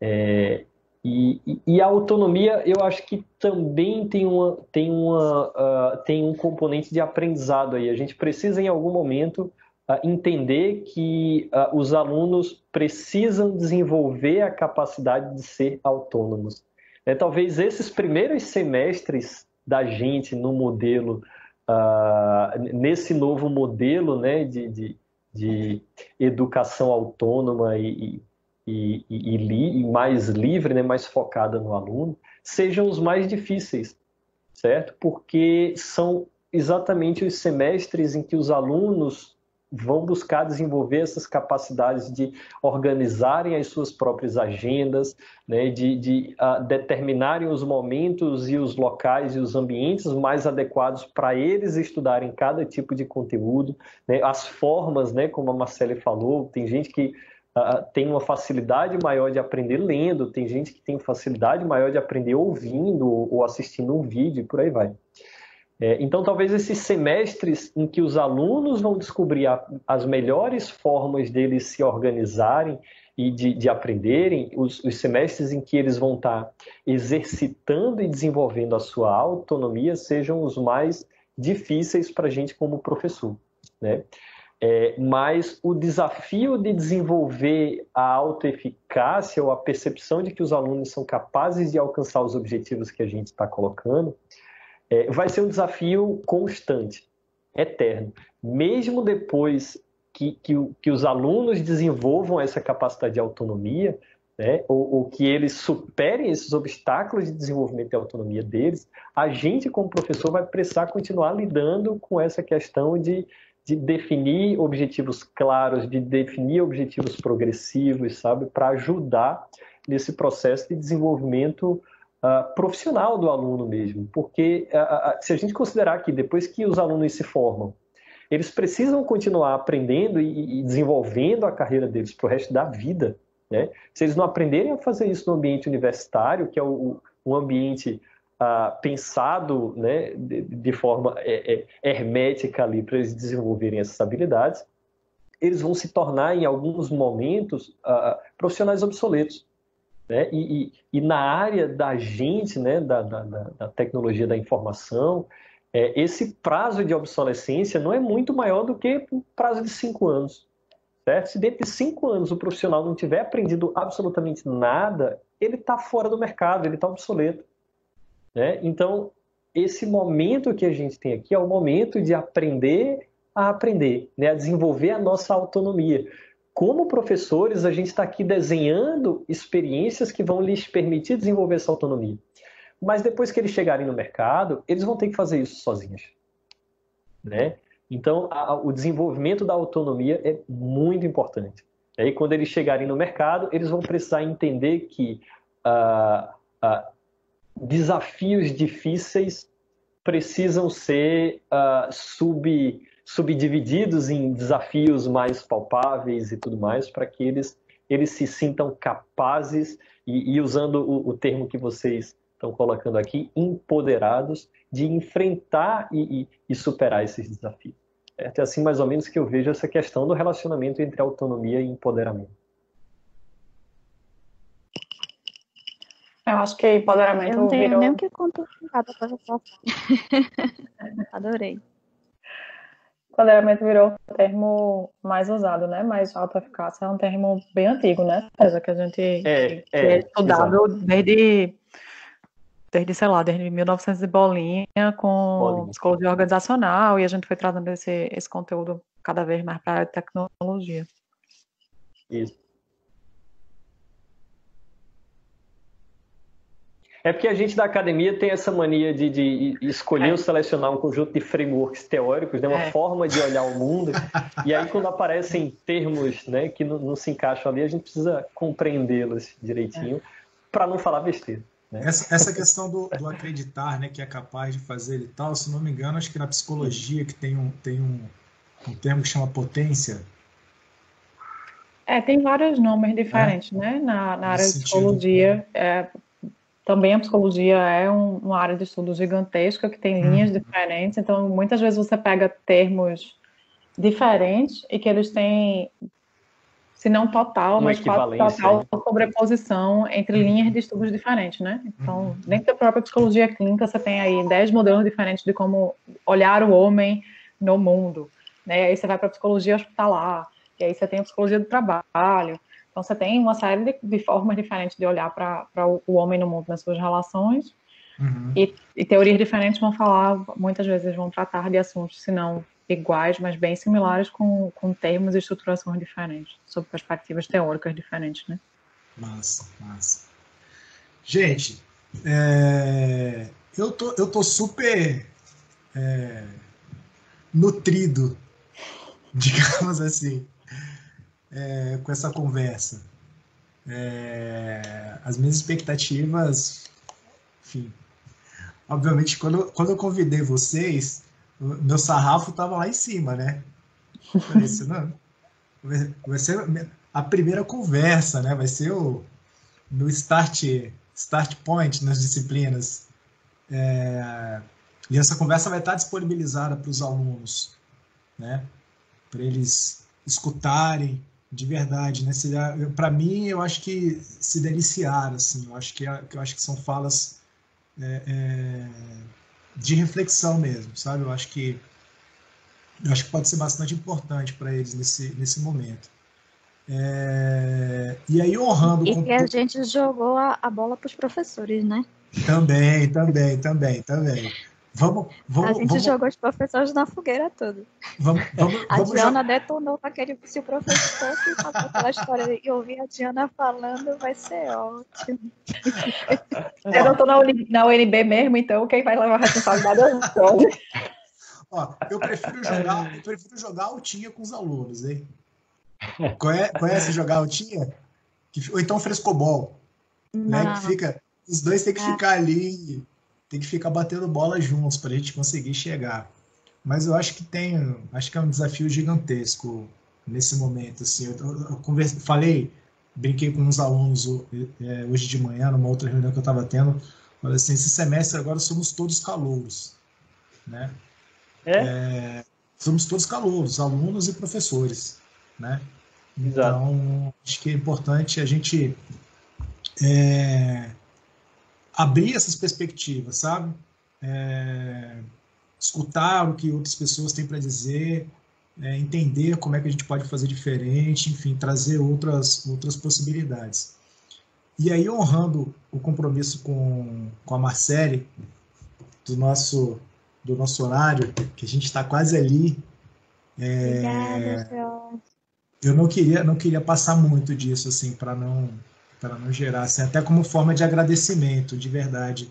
É, e, e, a autonomia, eu acho que também tem, uma, tem, uma, uh, tem um componente de aprendizado aí. A gente precisa, em algum momento, entender que uh, os alunos precisam desenvolver a capacidade de ser autônomos. É, talvez esses primeiros semestres da gente no modelo, uh, nesse novo modelo né, de, de, de educação autônoma e, e, e, e, mais livre, né, mais focada no aluno, sejam os mais difíceis, certo? Porque são exatamente os semestres em que os alunos vão buscar desenvolver essas capacidades de organizarem as suas próprias agendas, né, de, de uh, determinarem os momentos e os locais e os ambientes mais adequados para eles estudarem cada tipo de conteúdo, né, as formas, né, como a Marcele falou, tem gente que uh, tem uma facilidade maior de aprender lendo, tem gente que tem facilidade maior de aprender ouvindo ou assistindo um vídeo e por aí vai. É, então, talvez esses semestres em que os alunos vão descobrir a, as melhores formas deles se organizarem e de, de aprenderem, os, os, semestres em que eles vão estar exercitando e desenvolvendo a sua autonomia, sejam os mais difíceis para a gente como professor. Né? É, mas o desafio de desenvolver a autoeficácia ou a percepção de que os alunos são capazes de alcançar os objetivos que a gente está colocando, é, vai ser um desafio constante, eterno. Mesmo depois que, que, que os alunos desenvolvam essa capacidade de autonomia, né, ou, ou, que eles superem esses obstáculos de desenvolvimento e autonomia deles, a gente, como professor, vai precisar continuar lidando com essa questão de, de definir objetivos claros, de definir objetivos progressivos, sabe, para ajudar nesse processo de desenvolvimento uh, profissional do aluno mesmo. Porque uh, se a gente considerar que depois que os alunos se formam, eles precisam continuar aprendendo e, e desenvolvendo a carreira deles para o resto da vida. Né? Se eles não aprenderem a fazer isso no ambiente universitário, que é o ambiente pensado né, de, de forma é, é, hermética ali para eles desenvolverem essas habilidades, eles vão se tornar, em alguns momentos, uh, profissionais obsoletos. Né? E, e, e, na área da gente, né, da, da, da tecnologia da informação, é, esse prazo de obsolescência não é muito maior do que o prazo de cinco anos. Certo? Se dentro de cinco anos o profissional não tiver aprendido absolutamente nada, ele está fora do mercado, ele está obsoleto. Né? Então, esse momento que a gente tem aqui é o momento de aprender a aprender, né? a desenvolver a nossa autonomia como professores, a gente está aqui desenhando experiências que vão lhes permitir desenvolver essa autonomia. Mas depois que eles chegarem no mercado, eles vão ter que fazer isso sozinhos. Né? Então, a, o desenvolvimento da autonomia é muito importante. E aí, quando eles chegarem no mercado, eles vão precisar entender que uh, desafios difíceis precisam ser uh, sub subdivididos em desafios mais palpáveis e tudo mais, para que eles, eles se sintam capazes, e, e usando o, o, termo que vocês estão colocando aqui, empoderados de enfrentar e, e, e superar esses desafios. É assim mais ou menos que eu vejo essa questão do relacionamento entre autonomia e empoderamento. Eu acho que empoderamento Eu não tenho virou... nem o que contar Adorei empoderamento virou o termo mais usado, né? Mas autoeficácia é um termo bem antigo, né? César? Que a gente é, é, é estudado desde, desde, sei lá, desde 1900 de bolinha, com bolinha. psicologia organizacional, e a gente foi trazendo esse, esse conteúdo cada vez mais para a tecnologia. Isso. É porque a gente da academia tem essa mania de, de escolher é. ou selecionar um conjunto de frameworks teóricos, né, uma é. forma de olhar o mundo, e aí quando aparecem termos né, que não, não se encaixam ali, a gente precisa compreendê-los direitinho é. para não falar besteira. Né? Essa, essa questão do, do, acreditar, né, que é capaz de fazer e tal, se não me engano, acho que na psicologia que tem um, tem um, um termo que chama potência, é, tem vários nomes diferentes, é. né? Na, na área de psicologia, é, também a psicologia é um, uma área de estudo gigantesca que tem linhas uhum. diferentes, então muitas vezes você pega termos diferentes e que eles têm, se não total, uma mas quase total sobreposição entre uhum. linhas de estudos diferentes, né? Então, uhum. dentro da própria psicologia clínica, você tem aí 10 modelos diferentes de como olhar o homem no mundo, né? E aí você vai para a psicologia hospitalar, e aí você tem a psicologia do trabalho, então, você tem uma série de, de formas diferentes de olhar para o, o homem no mundo nas suas relações, uhum. e, e, teorias diferentes vão falar, muitas vezes vão tratar de assuntos, se não iguais, mas bem similares, com, com termos e estruturações diferentes, sob perspectivas teóricas diferentes, né? Massa, massa. Gente, é, eu, tô, eu tô super é, nutrido, digamos assim, é, com essa conversa. É, as minhas expectativas, enfim. Obviamente, quando, quando eu convidei vocês, meu sarrafo estava lá em cima, né? Falei assim, não, vai ser a primeira conversa, né? Vai ser o no start, start point nas disciplinas. É, e essa conversa vai estar disponibilizada para os alunos, né? Para eles escutarem, de verdade, né? Para mim, eu acho que se deliciar, assim, eu acho que, eu acho que são falas é, é, de reflexão mesmo, sabe? Eu acho que eu acho que pode ser bastante importante para eles nesse, nesse momento. É, e aí honrando. E que a gente jogou a, a bola para os professores, né? Também, também, também, também. Vamos, vamos, a gente vamos... jogou os professores na fogueira toda. Vamos, vamos, a Diana detonou com aquele. Se o professor que passou aquela história e ouvir a Diana falando, vai ser ótimo. Eu não estou na, na UNB mesmo, então quem vai levar a responsabilidade é o Ó, eu prefiro jogar, eu prefiro jogar altinha com os alunos, hein? Conhece, conhece jogar altinha? Ou então frescobol, né? Que fica, os dois têm que é. ficar ali, tem que ficar batendo bola juntos para a gente conseguir chegar. Mas eu acho que tem, acho que é um desafio gigantesco nesse momento. Assim, eu, eu converse, falei, brinquei com uns alunos é, hoje de manhã, numa outra reunião que eu estava tendo. Falei assim: esse semestre agora somos todos calouros. Né? É? É, somos todos calouros, alunos e professores. Né? Então, acho que é importante a gente é, abrir essas perspectivas, sabe? É, escutar o que outras pessoas têm para dizer, é, entender como é que a gente pode fazer diferente, enfim, trazer outras, outras possibilidades. E aí, honrando o compromisso com, com a Marcele, do nosso, do nosso horário, que a gente está quase ali. É, Obrigada, eu não queria, não queria passar muito disso, assim, para não, para não gerar, assim, até como forma de agradecimento, de verdade.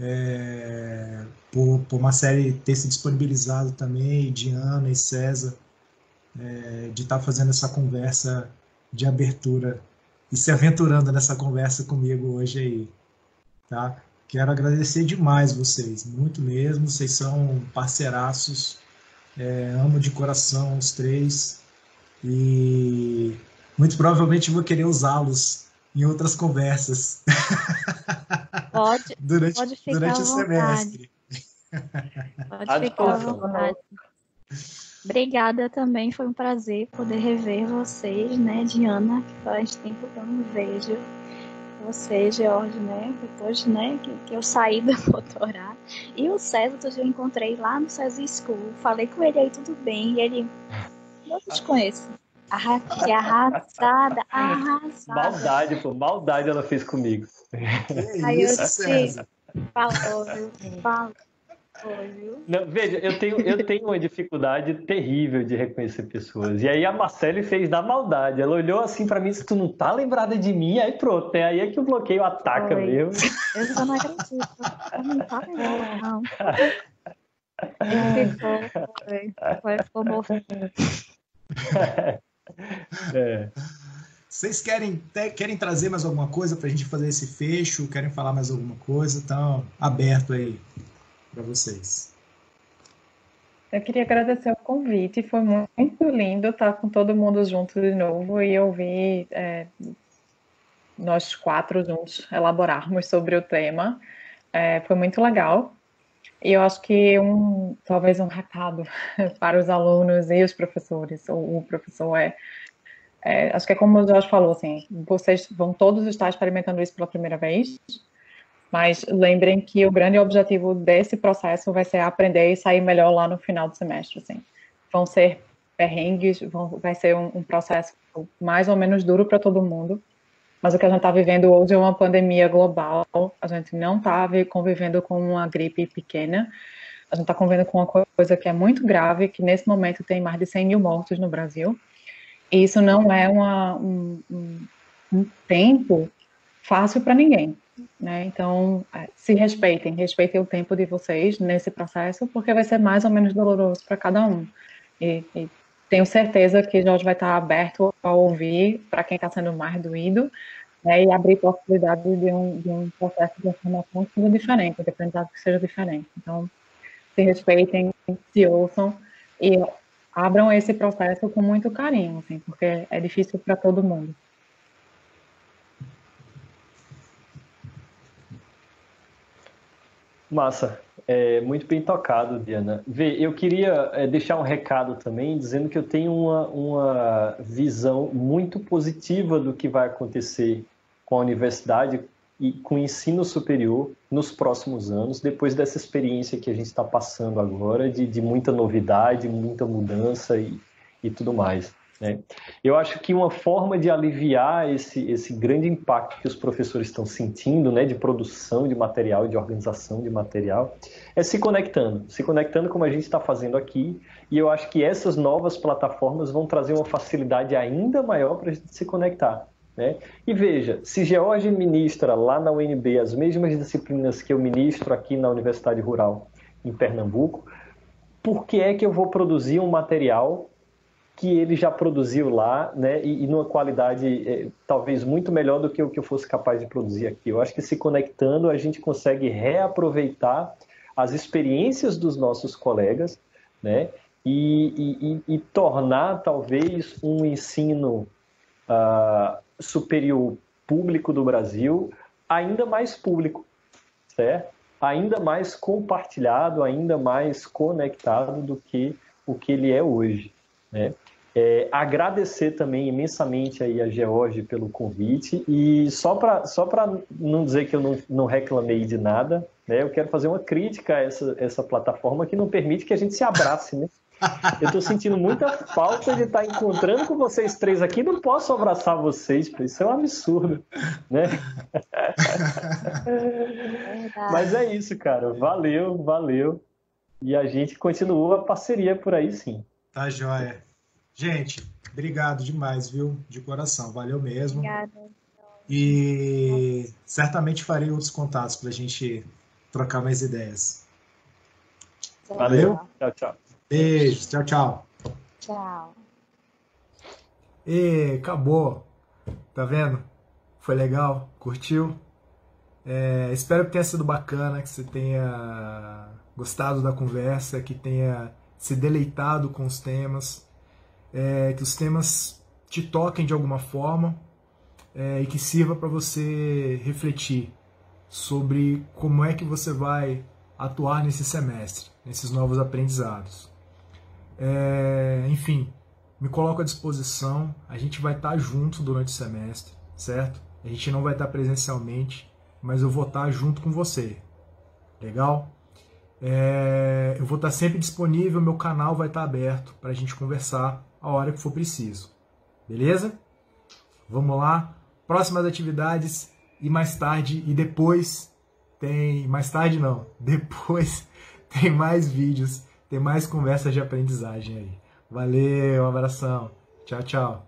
É, por, por uma série ter se disponibilizado também, Diana e César, é, de estar tá fazendo essa conversa de abertura e se aventurando nessa conversa comigo hoje aí, tá? Quero agradecer demais vocês, muito mesmo, vocês são parceiraços, é, amo de coração os três. E muito provavelmente vou querer usá-los em outras conversas. Pode, durante, pode ficar durante o semestre. Pode ficar à vontade. Obrigada também, foi um prazer poder rever vocês, né, Diana, que faz tempo que eu não vejo você, George, né, depois, né, que, que eu saí do doutorado. E o César, eu encontrei lá no César School, falei com ele aí, tudo bem, e ele, eu te conheço. Arra que arrasada, arrasada. Maldade, pô, maldade ela fez comigo. Que Aí isso, eu te falou, falou. Não, veja, eu tenho, eu tenho uma dificuldade terrível de reconhecer pessoas. E aí a Marcele fez da maldade. Ela olhou assim para mim, se tu não tá lembrada de mim, aí pronto. É aí é que o bloqueio ataca Foi. mesmo. Eu já não acredito. Eu não tá lembrada, não. Ele ficou, foi, ficou morto. É. Vocês querem, querem trazer mais alguma coisa para a gente fazer esse fecho? Querem falar mais alguma coisa? Então, aberto aí para vocês. Eu queria agradecer o convite, foi muito lindo estar com todo mundo junto de novo e ouvir é, nós quatro juntos elaborarmos sobre o tema. É, foi muito legal. Eu acho que um, talvez um recado para os alunos e os professores, ou o professor é, é, acho que é como o Jorge falou, assim, vocês vão todos estar experimentando isso pela primeira vez, mas lembrem que o grande objetivo desse processo vai ser aprender e sair melhor lá no final do semestre, assim. Vão ser perrengues, vão, vai ser um, um processo mais ou menos duro para todo mundo, mas o que a gente está vivendo hoje é uma pandemia global. A gente não está convivendo com uma gripe pequena. A gente está convivendo com uma coisa que é muito grave, que nesse momento tem mais de 100 mil mortos no Brasil. E isso não é uma, um, um, um tempo fácil para ninguém. Né? Então, é, se respeitem, respeitem o tempo de vocês nesse processo, porque vai ser mais ou menos doloroso para cada um. E, e tenho certeza que Jorge vai estar aberto a ouvir para quem está sendo mais doído né, e abrir possibilidades de um, de um processo de informação que seja diferente, de aprendizado que seja diferente. Então, se respeitem, se ouçam e abram esse processo com muito carinho, assim, porque é difícil para todo mundo. Massa. É, muito bem tocado, Diana. Vê, eu queria é, deixar um recado também, dizendo que eu tenho uma, uma visão muito positiva do que vai acontecer com a universidade e com o ensino superior nos próximos anos, depois dessa experiência que a gente está passando agora, de, de muita novidade, muita mudança e, e tudo mais. Né? Eu acho que uma forma de aliviar esse, esse grande impacto que os professores estão sentindo, né, de produção de material, de organização de material, é se conectando, se conectando como a gente está fazendo aqui. E eu acho que essas novas plataformas vão trazer uma facilidade ainda maior para a gente se conectar. Né? E veja, se George ministra lá na UNB as mesmas disciplinas que eu ministro aqui na Universidade Rural em Pernambuco, por que é que eu vou produzir um material que ele já produziu lá, né, e, e numa qualidade é, talvez muito melhor do que o que eu fosse capaz de produzir aqui. Eu acho que se conectando a gente consegue reaproveitar as experiências dos nossos colegas, né, e, e, e tornar talvez um ensino uh, superior público do Brasil ainda mais público, certo? Ainda mais compartilhado, ainda mais conectado do que o que ele é hoje, né? É, agradecer também imensamente aí a George pelo convite e só para só não dizer que eu não, não reclamei de nada, né, eu quero fazer uma crítica a essa, essa plataforma que não permite que a gente se abrace, né? Eu estou sentindo muita falta de estar encontrando com vocês três aqui. Não posso abraçar vocês, isso é um absurdo, né? Mas é isso, cara. Valeu, valeu. E a gente continua a parceria por aí, sim. Tá joia. Gente, obrigado demais, viu? De coração. Valeu mesmo. Obrigada. E certamente farei outros contatos para a gente trocar mais ideias. Valeu. Tchau, tchau. Beijos. Tchau, tchau. Tchau. E acabou. Tá vendo? Foi legal? Curtiu? É, espero que tenha sido bacana, que você tenha gostado da conversa, que tenha se deleitado com os temas, é, que os temas te toquem de alguma forma é, e que sirva para você refletir sobre como é que você vai atuar nesse semestre, nesses novos aprendizados. É, enfim, me coloco à disposição. A gente vai estar junto durante o semestre, certo? A gente não vai estar presencialmente, mas eu vou estar junto com você. Legal? É, eu vou estar sempre disponível, meu canal vai estar aberto para a gente conversar a hora que for preciso. Beleza? Vamos lá. Próximas atividades e mais tarde e depois tem mais tarde não, depois tem mais vídeos tem mais conversas de aprendizagem aí. Valeu, um abração. Tchau, tchau.